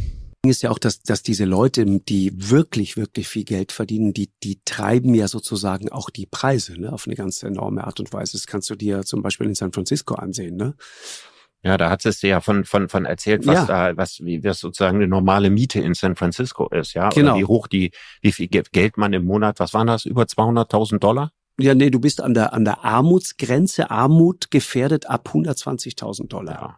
C: ist ja auch, dass, dass diese Leute, die wirklich, wirklich viel Geld verdienen, die, die treiben ja sozusagen auch die Preise ne, auf eine ganz enorme Art und Weise. Das kannst du dir zum Beispiel in San Francisco ansehen. Ne?
B: Ja, da hat es dir ja von, von, von erzählt, was ja. da, was, wie das sozusagen eine normale Miete in San Francisco ist, ja. Genau. Oder wie hoch die, wie viel Geld man im Monat, was waren das, über 200.000 Dollar?
C: Ja, nee, du bist an der, an der Armutsgrenze, Armut gefährdet ab 120.000 Dollar. Ja.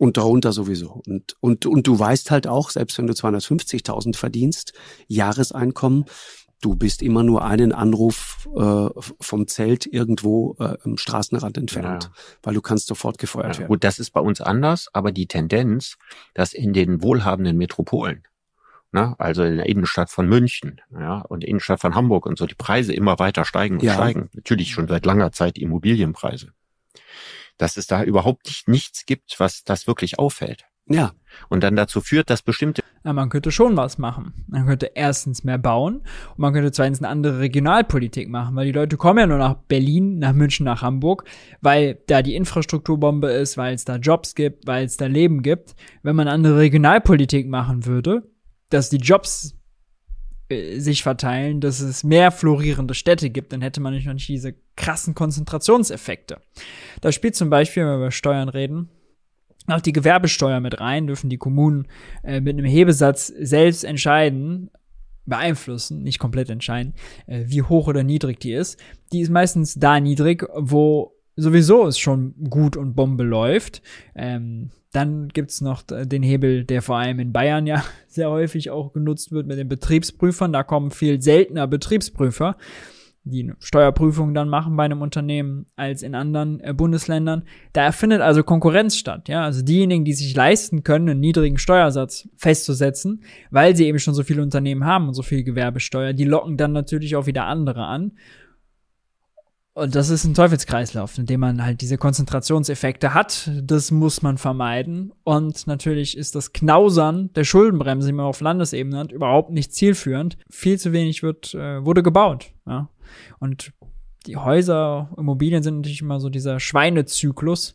C: Und darunter sowieso. Und, und, und du weißt halt auch, selbst wenn du 250.000 verdienst, Jahreseinkommen, du bist immer nur einen Anruf äh, vom Zelt irgendwo äh, im Straßenrand entfernt, ja. weil du kannst sofort gefeuert ja, werden.
B: Gut, das ist bei uns anders, aber die Tendenz, dass in den wohlhabenden Metropolen, ne, also in der Innenstadt von München ja, und der Innenstadt von Hamburg und so, die Preise immer weiter steigen und ja. steigen. Natürlich schon seit langer Zeit Immobilienpreise dass es da überhaupt nicht, nichts gibt, was das wirklich auffällt.
C: Ja.
B: Und dann dazu führt, dass bestimmte.
A: Ja, man könnte schon was machen. Man könnte erstens mehr bauen und man könnte zweitens eine andere Regionalpolitik machen, weil die Leute kommen ja nur nach Berlin, nach München, nach Hamburg, weil da die Infrastrukturbombe ist, weil es da Jobs gibt, weil es da Leben gibt. Wenn man andere Regionalpolitik machen würde, dass die Jobs sich verteilen, dass es mehr florierende Städte gibt, dann hätte man nicht noch nicht diese krassen Konzentrationseffekte. Da spielt zum Beispiel, wenn wir über Steuern reden, auch die Gewerbesteuer mit rein, dürfen die Kommunen äh, mit einem Hebesatz selbst entscheiden, beeinflussen, nicht komplett entscheiden, äh, wie hoch oder niedrig die ist. Die ist meistens da niedrig, wo sowieso es schon gut und Bombe läuft. Ähm, dann gibt's noch den Hebel, der vor allem in Bayern ja sehr häufig auch genutzt wird mit den Betriebsprüfern. Da kommen viel seltener Betriebsprüfer, die eine Steuerprüfung dann machen bei einem Unternehmen als in anderen äh, Bundesländern. Da findet also Konkurrenz statt. Ja, also diejenigen, die sich leisten können, einen niedrigen Steuersatz festzusetzen, weil sie eben schon so viele Unternehmen haben und so viel Gewerbesteuer, die locken dann natürlich auch wieder andere an. Und das ist ein Teufelskreislauf, in dem man halt diese Konzentrationseffekte hat. Das muss man vermeiden. Und natürlich ist das Knausern der Schuldenbremse, die man auf Landesebene hat, überhaupt nicht zielführend. Viel zu wenig wird, äh, wurde gebaut. Ja. Und die Häuser, Immobilien sind natürlich immer so dieser Schweinezyklus,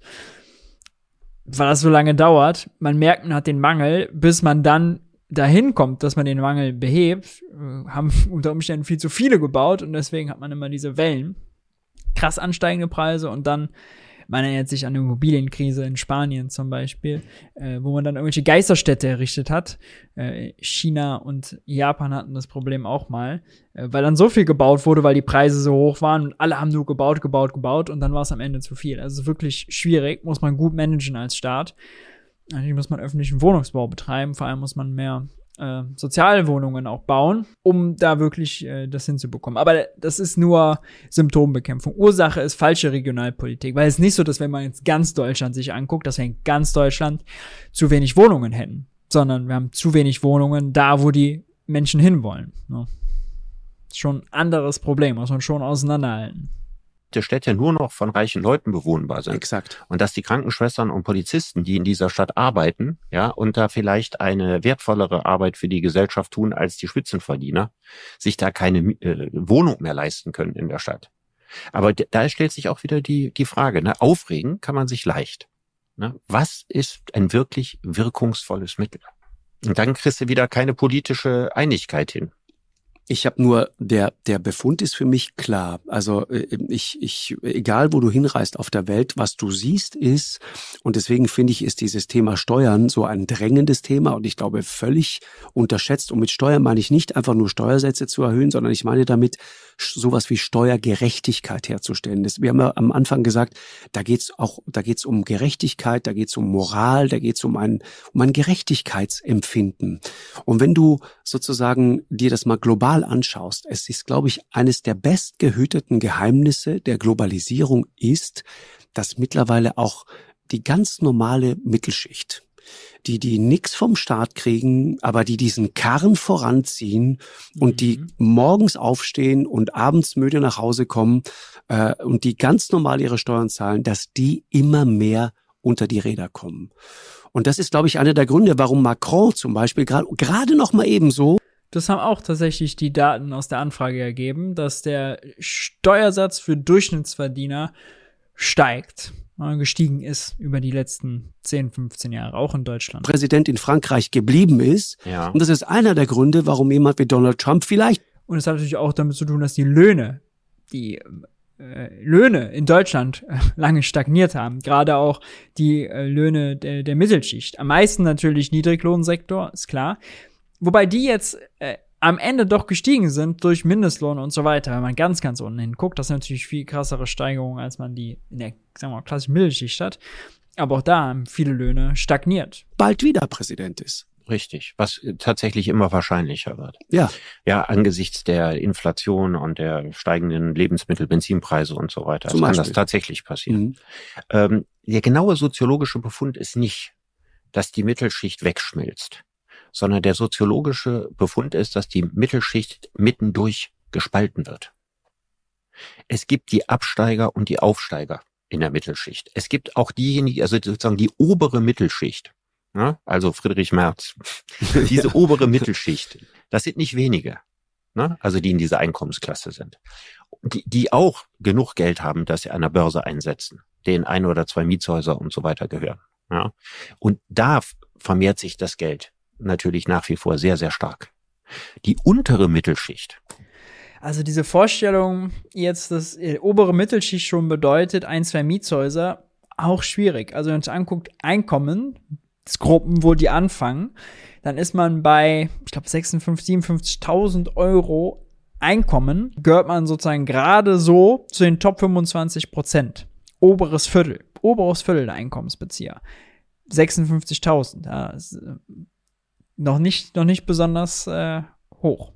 A: weil das so lange dauert. Man merkt, man hat den Mangel, bis man dann dahin kommt, dass man den Mangel behebt, äh, haben unter Umständen viel zu viele gebaut und deswegen hat man immer diese Wellen krass ansteigende Preise und dann Man erinnert sich an eine Immobilienkrise in Spanien zum Beispiel, äh, wo man dann irgendwelche Geisterstädte errichtet hat. Äh, China und Japan hatten das Problem auch mal, äh, weil dann so viel gebaut wurde, weil die Preise so hoch waren und alle haben nur gebaut, gebaut, gebaut und dann war es am Ende zu viel. Also wirklich schwierig, muss man gut managen als Staat. Natürlich muss man öffentlichen Wohnungsbau betreiben, vor allem muss man mehr äh, Sozialwohnungen auch bauen, um da wirklich äh, das hinzubekommen. Aber das ist nur Symptombekämpfung. Ursache ist falsche Regionalpolitik, weil es nicht so, dass wenn man jetzt ganz Deutschland sich anguckt, dass wir in ganz Deutschland zu wenig Wohnungen hätten, sondern wir haben zu wenig Wohnungen da, wo die Menschen hinwollen. Ne? Schon ein anderes Problem, muss man schon auseinanderhalten
B: der Städte nur noch von reichen Leuten bewohnbar sind.
C: Exakt.
B: Und dass die Krankenschwestern und Polizisten, die in dieser Stadt arbeiten, ja, und da vielleicht eine wertvollere Arbeit für die Gesellschaft tun als die Spitzenverdiener, sich da keine äh, Wohnung mehr leisten können in der Stadt. Aber da stellt sich auch wieder die, die Frage, ne, aufregen kann man sich leicht. Ne? Was ist ein wirklich wirkungsvolles Mittel? Und dann kriegst du wieder keine politische Einigkeit hin.
C: Ich habe nur, der, der Befund ist für mich klar. Also äh, ich, ich, egal wo du hinreist auf der Welt, was du siehst ist, und deswegen finde ich, ist dieses Thema Steuern so ein drängendes Thema und ich glaube völlig unterschätzt. Und mit Steuern meine ich nicht einfach nur Steuersätze zu erhöhen, sondern ich meine damit sowas wie Steuergerechtigkeit herzustellen. Wir haben ja am Anfang gesagt, da geht's auch, da geht's um Gerechtigkeit, da geht's um Moral, da geht's um ein, um ein Gerechtigkeitsempfinden. Und wenn du sozusagen dir das mal global anschaust, es ist, glaube ich, eines der bestgehüteten Geheimnisse der Globalisierung ist, dass mittlerweile auch die ganz normale Mittelschicht, die die nix vom Staat kriegen, aber die diesen Karren voranziehen und mhm. die morgens aufstehen und abends müde nach Hause kommen äh, und die ganz normal ihre Steuern zahlen, dass die immer mehr unter die Räder kommen. Und das ist, glaube ich, einer der Gründe, warum Macron zum Beispiel gerade noch mal ebenso
A: das haben auch tatsächlich die Daten aus der Anfrage ergeben, dass der Steuersatz für Durchschnittsverdiener steigt gestiegen ist über die letzten 10, 15 Jahre, auch in Deutschland.
C: Präsident in Frankreich geblieben ist.
B: Ja.
C: Und das ist einer der Gründe, warum jemand wie Donald Trump vielleicht.
A: Und es hat natürlich auch damit zu tun, dass die Löhne, die äh, Löhne in Deutschland äh, lange stagniert haben. Gerade auch die äh, Löhne der, der Mittelschicht. Am meisten natürlich Niedriglohnsektor, ist klar. Wobei die jetzt äh, am Ende doch gestiegen sind durch Mindestlohn und so weiter. Wenn man ganz, ganz unten hinguckt, das ist natürlich viel krassere Steigerung, als man die in der, sagen wir mal, klassischen Mittelschicht hat. Aber auch da haben viele Löhne stagniert.
C: Bald wieder Präsident ist.
B: Richtig, was tatsächlich immer wahrscheinlicher wird.
C: Ja.
B: Ja, angesichts der Inflation und der steigenden Lebensmittel, Benzinpreise und so weiter.
C: Zum
B: kann das tatsächlich passieren.
C: Mhm.
B: Ähm, der genaue soziologische Befund ist nicht, dass die Mittelschicht wegschmilzt sondern der soziologische Befund ist, dass die Mittelschicht mittendurch gespalten wird. Es gibt die Absteiger und die Aufsteiger in der Mittelschicht. Es gibt auch diejenigen, also sozusagen die obere Mittelschicht, ne? also Friedrich Merz, diese obere Mittelschicht, das sind nicht wenige, ne? also die in dieser Einkommensklasse sind, die, die auch genug Geld haben, dass sie an der Börse einsetzen, denen ein oder zwei Mietshäuser und so weiter gehören. Ja? Und da vermehrt sich das Geld natürlich nach wie vor sehr, sehr stark. Die untere Mittelschicht.
A: Also diese Vorstellung jetzt, dass die obere Mittelschicht schon bedeutet, ein, zwei Mietshäuser, auch schwierig. Also wenn man sich anguckt, Einkommen, Gruppen, wo die anfangen, dann ist man bei, ich glaube, 56, 57.000 Euro Einkommen, gehört man sozusagen gerade so zu den Top 25 Prozent. Oberes Viertel, oberes Viertel der Einkommensbezieher. 56.000. Ja, noch nicht, noch nicht besonders äh, hoch.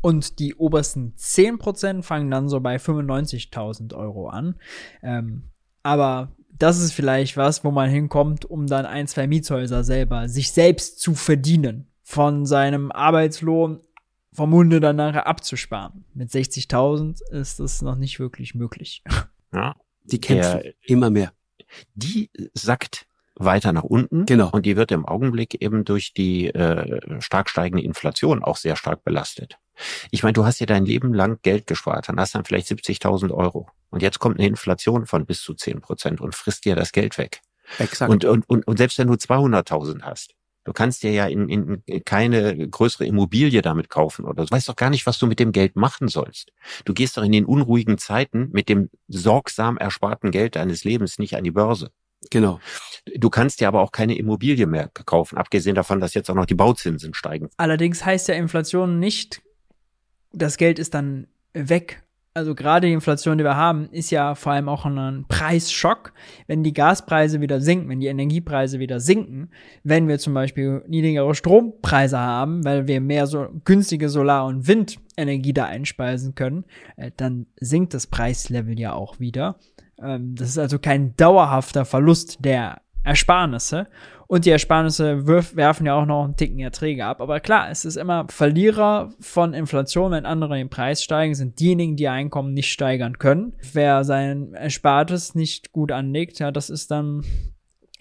A: Und die obersten 10% fangen dann so bei 95.000 Euro an. Ähm, aber das ist vielleicht was, wo man hinkommt, um dann ein, zwei Mietshäuser selber, sich selbst zu verdienen. Von seinem Arbeitslohn vom Munde dann nachher abzusparen. Mit 60.000 ist das noch nicht wirklich möglich.
B: Ja.
C: Die kämpfen Der, immer mehr.
B: Die sackt weiter nach unten.
C: Genau.
B: Und die wird im Augenblick eben durch die äh, stark steigende Inflation auch sehr stark belastet. Ich meine, du hast dir dein Leben lang Geld gespart, dann hast du dann vielleicht 70.000 Euro. Und jetzt kommt eine Inflation von bis zu 10 Prozent und frisst dir das Geld weg.
C: Exakt.
B: Und, und, und, und selbst wenn du 200.000 hast, Du kannst dir ja in, in keine größere Immobilie damit kaufen oder du weißt doch gar nicht, was du mit dem Geld machen sollst. Du gehst doch in den unruhigen Zeiten mit dem sorgsam ersparten Geld deines Lebens nicht an die Börse.
C: Genau.
B: Du kannst dir aber auch keine Immobilie mehr kaufen, abgesehen davon, dass jetzt auch noch die Bauzinsen steigen.
A: Allerdings heißt ja Inflation nicht, das Geld ist dann weg also gerade die Inflation, die wir haben, ist ja vor allem auch ein Preisschock. Wenn die Gaspreise wieder sinken, wenn die Energiepreise wieder sinken, wenn wir zum Beispiel niedrigere Strompreise haben, weil wir mehr so günstige Solar- und Windenergie da einspeisen können, äh, dann sinkt das Preislevel ja auch wieder. Ähm, das ist also kein dauerhafter Verlust der Ersparnisse. Und die Ersparnisse werfen ja auch noch einen Ticken Erträge ab. Aber klar, es ist immer Verlierer von Inflation, wenn andere den Preis steigen, sind diejenigen, die ihr Einkommen nicht steigern können. Wer sein Erspartes nicht gut anlegt, ja, das ist dann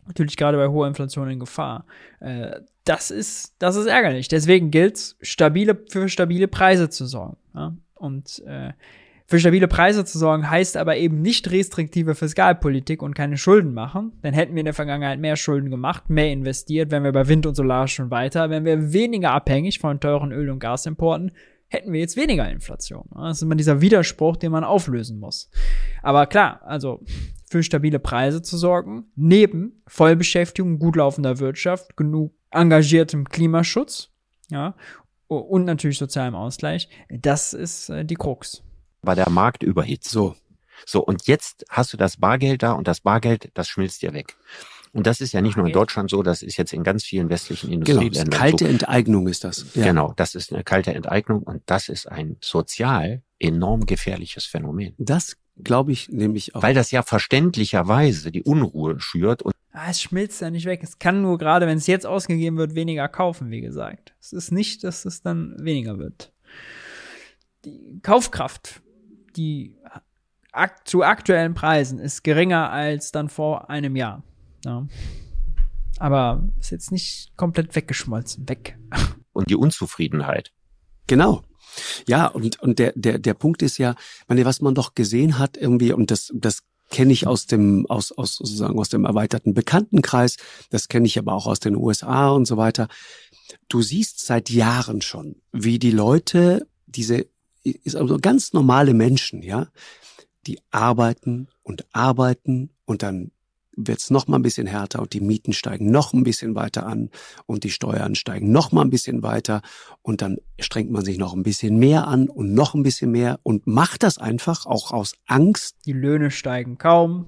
A: natürlich gerade bei hoher Inflation in Gefahr. Äh, das ist, das ist ärgerlich. Deswegen gilt es, stabile, für stabile Preise zu sorgen. Ja? Und äh, für stabile Preise zu sorgen heißt aber eben nicht restriktive Fiskalpolitik und keine Schulden machen. Dann hätten wir in der Vergangenheit mehr Schulden gemacht, mehr investiert, wenn wir bei Wind und Solar schon weiter, wenn wir weniger abhängig von teuren Öl- und Gasimporten, hätten wir jetzt weniger Inflation. Das ist immer dieser Widerspruch, den man auflösen muss. Aber klar, also für stabile Preise zu sorgen, neben Vollbeschäftigung, gut laufender Wirtschaft, genug engagiertem Klimaschutz, ja, und natürlich sozialem Ausgleich, das ist äh, die Krux
B: war der Markt überhitzt.
C: So.
B: So, und jetzt hast du das Bargeld da und das Bargeld, das schmilzt dir weg. Und das ist ja nicht nur in Deutschland so, das ist jetzt in ganz vielen westlichen genau, Industrieländern
C: genau, kalte so. Enteignung ist das.
B: Ja. Genau, das ist eine kalte Enteignung und das ist ein sozial enorm gefährliches Phänomen.
C: Das glaube ich nämlich auch.
B: Weil das ja verständlicherweise die Unruhe schürt und
A: ah, es schmilzt ja nicht weg. Es kann nur gerade, wenn es jetzt ausgegeben wird, weniger kaufen, wie gesagt. Es ist nicht, dass es dann weniger wird. Die Kaufkraft die ak zu aktuellen Preisen ist geringer als dann vor einem Jahr. Ja. Aber ist jetzt nicht komplett weggeschmolzen, weg.
B: Und die Unzufriedenheit.
C: Genau. Ja, und, und der, der, der Punkt ist ja, meine, was man doch gesehen hat irgendwie, und das, das kenne ich aus dem, aus, aus sozusagen aus dem erweiterten Bekanntenkreis, das kenne ich aber auch aus den USA und so weiter. Du siehst seit Jahren schon, wie die Leute diese ist also ganz normale Menschen, ja, die arbeiten und arbeiten und dann wird's noch mal ein bisschen härter und die Mieten steigen noch ein bisschen weiter an und die Steuern steigen noch mal ein bisschen weiter und dann strengt man sich noch ein bisschen mehr an und noch ein bisschen mehr und macht das einfach auch aus Angst.
A: Die Löhne steigen kaum.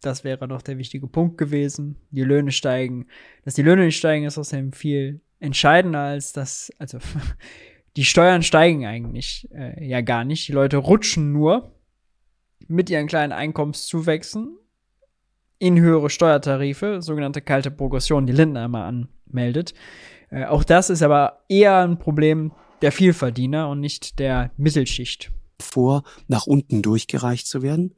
A: Das wäre noch der wichtige Punkt gewesen. Die Löhne steigen. Dass die Löhne nicht steigen, ist außerdem viel entscheidender als das, also die Steuern steigen eigentlich äh, ja gar nicht. Die Leute rutschen nur mit ihren kleinen Einkommenszuwächsen in höhere Steuertarife, sogenannte kalte Progression, die Lindner immer anmeldet. Äh, auch das ist aber eher ein Problem der Vielverdiener und nicht der Mittelschicht.
C: Vor, nach unten durchgereicht zu werden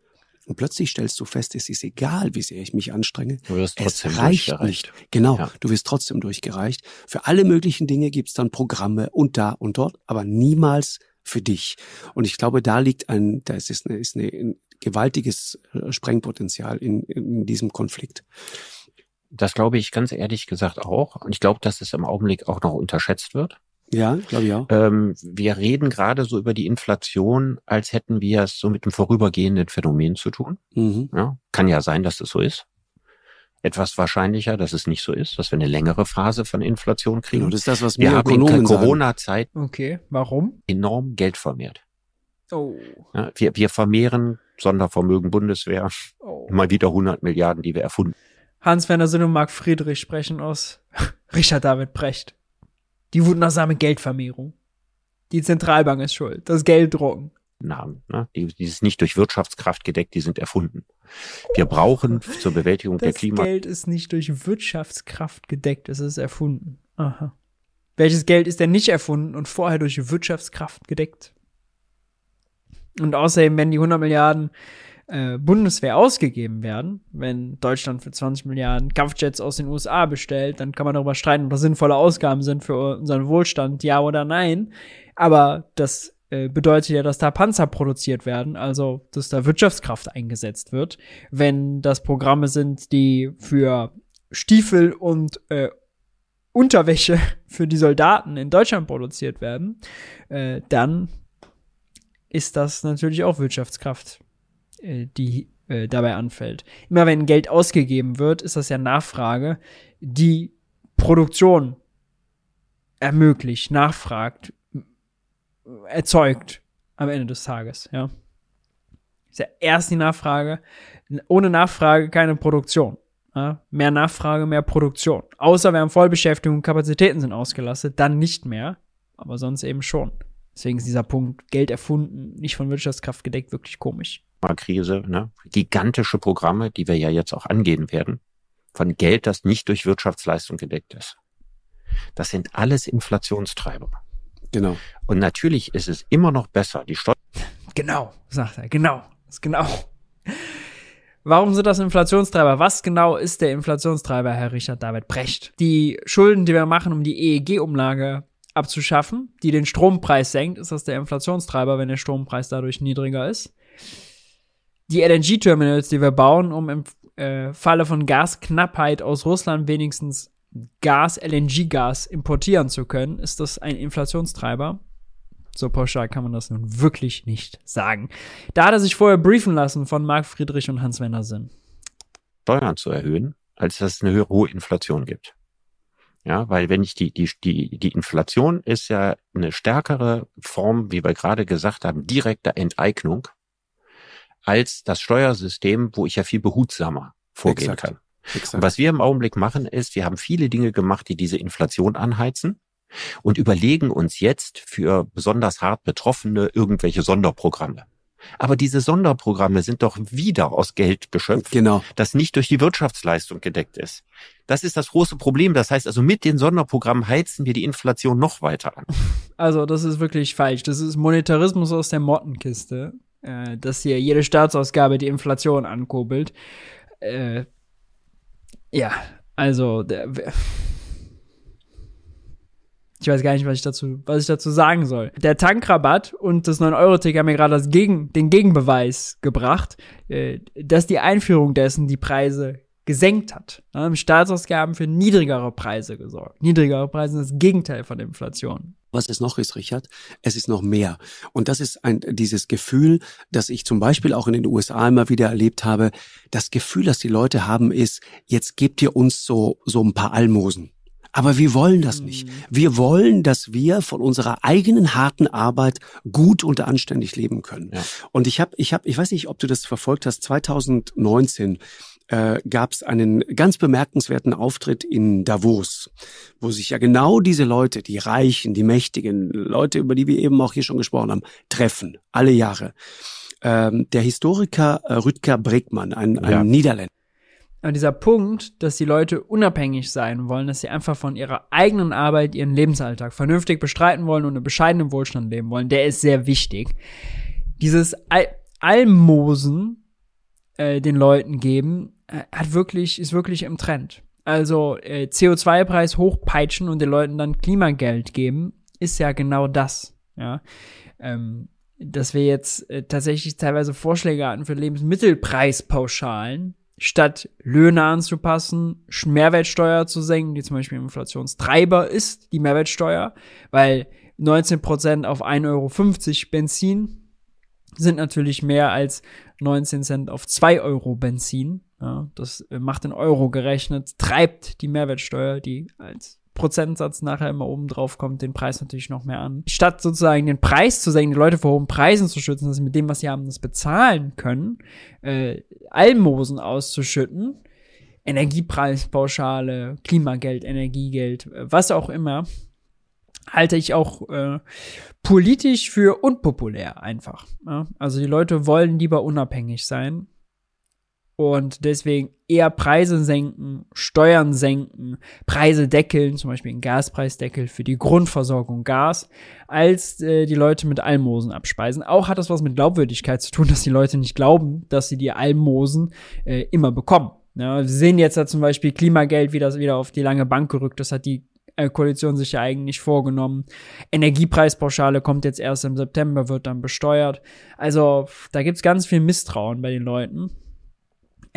C: und plötzlich stellst du fest, es ist egal, wie sehr ich mich anstrenge.
B: Du wirst trotzdem
C: es reicht nicht. Genau, ja. du wirst trotzdem durchgereicht. Für alle möglichen Dinge gibt's dann Programme und da und dort, aber niemals für dich. Und ich glaube, da liegt ein, da ist, eine, ist eine, ein gewaltiges äh, Sprengpotenzial in, in diesem Konflikt.
B: Das glaube ich ganz ehrlich gesagt auch. Und ich glaube, dass es im Augenblick auch noch unterschätzt wird.
C: Ja, glaube ich auch.
B: Ähm, wir reden gerade so über die Inflation, als hätten wir es so mit einem vorübergehenden Phänomen zu tun. Mhm. Ja, kann ja sein, dass es so ist. Etwas wahrscheinlicher, dass es nicht so ist, dass wir eine längere Phase von Inflation kriegen.
C: Genau, das ist das, was
B: wir haben in der Corona-Zeit
A: okay, warum?
B: enorm Geld vermehrt.
A: Oh.
B: Ja, wir, wir vermehren Sondervermögen Bundeswehr oh. mal wieder 100 Milliarden, die wir erfunden.
A: Hans-Werner Sinn und Marc Friedrich sprechen aus Richard David Brecht. Die wundersame Geldvermehrung. Die Zentralbank ist schuld. Das Gelddrucken.
B: Namen. Ne? Die, die ist nicht durch Wirtschaftskraft gedeckt, die sind erfunden. Wir brauchen zur Bewältigung
A: das
B: der Klima.
A: Das Geld ist nicht durch Wirtschaftskraft gedeckt, es ist erfunden. Aha. Welches Geld ist denn nicht erfunden und vorher durch Wirtschaftskraft gedeckt? Und außerdem, wenn die 100 Milliarden äh, Bundeswehr ausgegeben werden, wenn Deutschland für 20 Milliarden Kampfjets aus den USA bestellt, dann kann man darüber streiten, ob das sinnvolle Ausgaben sind für unseren Wohlstand, ja oder nein. Aber das äh, bedeutet ja, dass da Panzer produziert werden, also dass da Wirtschaftskraft eingesetzt wird. Wenn das Programme sind, die für Stiefel und äh, Unterwäsche für die Soldaten in Deutschland produziert werden, äh, dann ist das natürlich auch Wirtschaftskraft, die äh, dabei anfällt. Immer wenn Geld ausgegeben wird, ist das ja Nachfrage, die Produktion ermöglicht, nachfragt, erzeugt am Ende des Tages, ja. Ist ja erst die Nachfrage. Ohne Nachfrage keine Produktion. Ja? Mehr Nachfrage, mehr Produktion. Außer wir haben Vollbeschäftigung, Kapazitäten sind ausgelastet, dann nicht mehr. Aber sonst eben schon. Deswegen ist dieser Punkt Geld erfunden, nicht von Wirtschaftskraft gedeckt, wirklich komisch.
B: Krise, ne? gigantische Programme, die wir ja jetzt auch angehen werden, von Geld, das nicht durch Wirtschaftsleistung gedeckt ist. Das sind alles Inflationstreiber.
C: Genau.
B: Und natürlich ist es immer noch besser, die Steuern.
A: Genau, sagt er, genau, ist genau. Warum sind das Inflationstreiber? Was genau ist der Inflationstreiber, Herr Richard David Brecht? Die Schulden, die wir machen, um die EEG-Umlage abzuschaffen, die den Strompreis senkt, ist das der Inflationstreiber, wenn der Strompreis dadurch niedriger ist. Die LNG-Terminals, die wir bauen, um im äh, Falle von Gasknappheit aus Russland wenigstens Gas, LNG-Gas importieren zu können, ist das ein Inflationstreiber. So pauschal kann man das nun wirklich nicht sagen. Da hat er sich vorher briefen lassen von Marc Friedrich und Hans Wendersinn.
B: Steuern zu erhöhen, als dass es eine hohe Inflation gibt. Ja, weil wenn ich die, die, die, die Inflation ist ja eine stärkere Form, wie wir gerade gesagt haben, direkter Enteignung als das Steuersystem, wo ich ja viel behutsamer vorgehen Exakt. kann. Exakt. Und was wir im Augenblick machen, ist, wir haben viele Dinge gemacht, die diese Inflation anheizen und überlegen uns jetzt für besonders hart Betroffene irgendwelche Sonderprogramme. Aber diese Sonderprogramme sind doch wieder aus Geld geschöpft,
C: genau.
B: das nicht durch die Wirtschaftsleistung gedeckt ist. Das ist das große Problem. Das heißt also, mit den Sonderprogrammen heizen wir die Inflation noch weiter an.
A: Also, das ist wirklich falsch. Das ist Monetarismus aus der Mottenkiste, äh, dass hier jede Staatsausgabe die Inflation ankurbelt. Äh, ja, also, der, ich weiß gar nicht, was ich dazu, was ich dazu sagen soll. Der Tankrabatt und das 9-Euro-Ticket haben mir gerade das Gegen, den Gegenbeweis gebracht, äh, dass die Einführung dessen die Preise gesenkt hat. Da haben Staatsausgaben für niedrigere Preise gesorgt. Niedrigere Preise sind das Gegenteil von Inflation.
C: Was es noch ist, Richard, es ist noch mehr. Und das ist ein, dieses Gefühl, das ich zum Beispiel auch in den USA immer wieder erlebt habe. Das Gefühl, das die Leute haben, ist, jetzt gebt ihr uns so, so ein paar Almosen. Aber wir wollen das nicht. Mhm. Wir wollen, dass wir von unserer eigenen harten Arbeit gut und anständig leben können. Ja. Und ich habe, ich habe, ich weiß nicht, ob du das verfolgt hast. 2019 äh, gab es einen ganz bemerkenswerten Auftritt in Davos, wo sich ja genau diese Leute, die Reichen, die Mächtigen, Leute, über die wir eben auch hier schon gesprochen haben, treffen, alle Jahre. Ähm, der Historiker äh, Rüdger Bregmann, ein, ein ja. Niederländer,
A: aber dieser Punkt, dass die Leute unabhängig sein wollen, dass sie einfach von ihrer eigenen Arbeit ihren Lebensalltag vernünftig bestreiten wollen und einen bescheidenen Wohlstand leben wollen, der ist sehr wichtig. Dieses Al Almosen äh, den Leuten geben, äh, hat wirklich, ist wirklich im Trend. Also äh, CO2-Preis hochpeitschen und den Leuten dann Klimageld geben, ist ja genau das. Ja. Ähm, dass wir jetzt äh, tatsächlich teilweise Vorschläge hatten für Lebensmittelpreispauschalen, statt Löhne anzupassen, Mehrwertsteuer zu senken, die zum Beispiel Inflationstreiber ist, die Mehrwertsteuer, weil 19% auf 1,50 Euro Benzin sind natürlich mehr als 19 Cent auf 2 Euro Benzin. Ja, das macht in Euro gerechnet, treibt die Mehrwertsteuer, die als Prozentsatz nachher immer oben drauf kommt, den Preis natürlich noch mehr an. Statt sozusagen den Preis zu senken, die Leute vor hohen Preisen zu schützen, dass sie mit dem, was sie haben, das bezahlen können, äh, Almosen auszuschütten, Energiepreispauschale, Klimageld, Energiegeld, äh, was auch immer, halte ich auch äh, politisch für unpopulär einfach. Ja? Also die Leute wollen lieber unabhängig sein und deswegen eher Preise senken, Steuern senken, Preise deckeln, zum Beispiel einen Gaspreisdeckel für die Grundversorgung Gas, als äh, die Leute mit Almosen abspeisen. Auch hat das was mit Glaubwürdigkeit zu tun, dass die Leute nicht glauben, dass sie die Almosen äh, immer bekommen. Ja, wir sehen jetzt da zum Beispiel Klimageld wieder, wieder auf die lange Bank gerückt. Das hat die äh, Koalition sich ja eigentlich vorgenommen. Energiepreispauschale kommt jetzt erst im September, wird dann besteuert. Also da gibt's ganz viel Misstrauen bei den Leuten.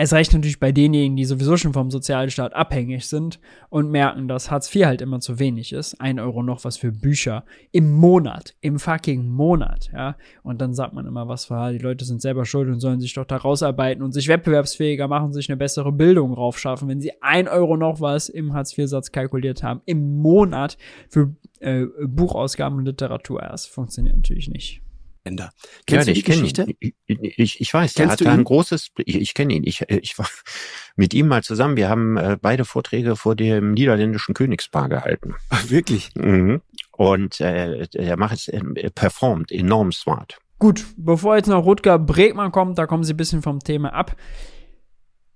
A: Es reicht natürlich bei denjenigen, die sowieso schon vom Sozialstaat abhängig sind und merken, dass Hartz IV halt immer zu wenig ist. Ein Euro noch was für Bücher im Monat, im fucking Monat, ja. Und dann sagt man immer was für, die Leute sind selber schuld und sollen sich doch da rausarbeiten und sich wettbewerbsfähiger machen, sich eine bessere Bildung raufschaffen, wenn sie ein Euro noch was im Hartz IV-Satz kalkuliert haben, im Monat für äh, Buchausgaben und Literatur. Das funktioniert natürlich nicht.
C: Ender.
B: Kennst ja, du die Geschichte? Ich, ich, ich weiß, Kennst der hat da ein großes, ich, ich kenne ihn, ich, ich war mit ihm mal zusammen, wir haben äh, beide Vorträge vor dem niederländischen Königspaar gehalten.
C: Ach, wirklich?
B: Mhm. Und äh, er macht es, äh, performt enorm smart.
A: Gut, bevor jetzt noch Rutger Bregmann kommt, da kommen sie ein bisschen vom Thema ab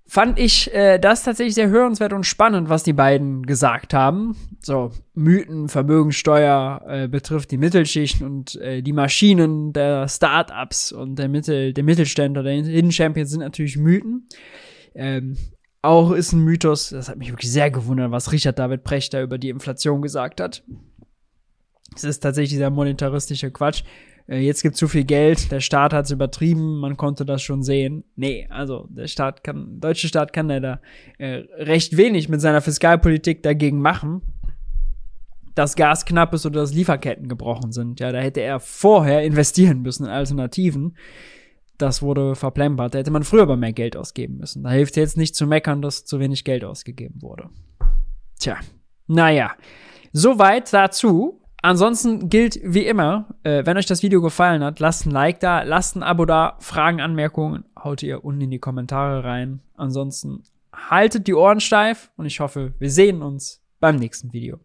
A: fand ich äh, das tatsächlich sehr hörenswert und spannend, was die beiden gesagt haben. So, Mythen, Vermögensteuer äh, betrifft die Mittelschicht und äh, die Maschinen der Startups und der Mittel, der Mittelständler, der Hidden Champions sind natürlich Mythen. Ähm, auch ist ein Mythos, das hat mich wirklich sehr gewundert, was Richard David Prechter über die Inflation gesagt hat. Es ist tatsächlich dieser monetaristische Quatsch jetzt gibt zu viel Geld, der Staat hat es übertrieben, man konnte das schon sehen. Nee, also der Staat kann, der deutsche Staat kann leider äh, recht wenig mit seiner Fiskalpolitik dagegen machen, dass Gas knapp ist oder dass Lieferketten gebrochen sind. Ja, da hätte er vorher investieren müssen in Alternativen. Das wurde verplempert. Da hätte man früher aber mehr Geld ausgeben müssen. Da hilft jetzt nicht zu meckern, dass zu wenig Geld ausgegeben wurde. Tja, naja. Soweit dazu. Ansonsten gilt wie immer, äh, wenn euch das Video gefallen hat, lasst ein Like da, lasst ein Abo da, Fragen, Anmerkungen haut ihr unten in die Kommentare rein. Ansonsten haltet die Ohren steif und ich hoffe, wir sehen uns beim nächsten Video.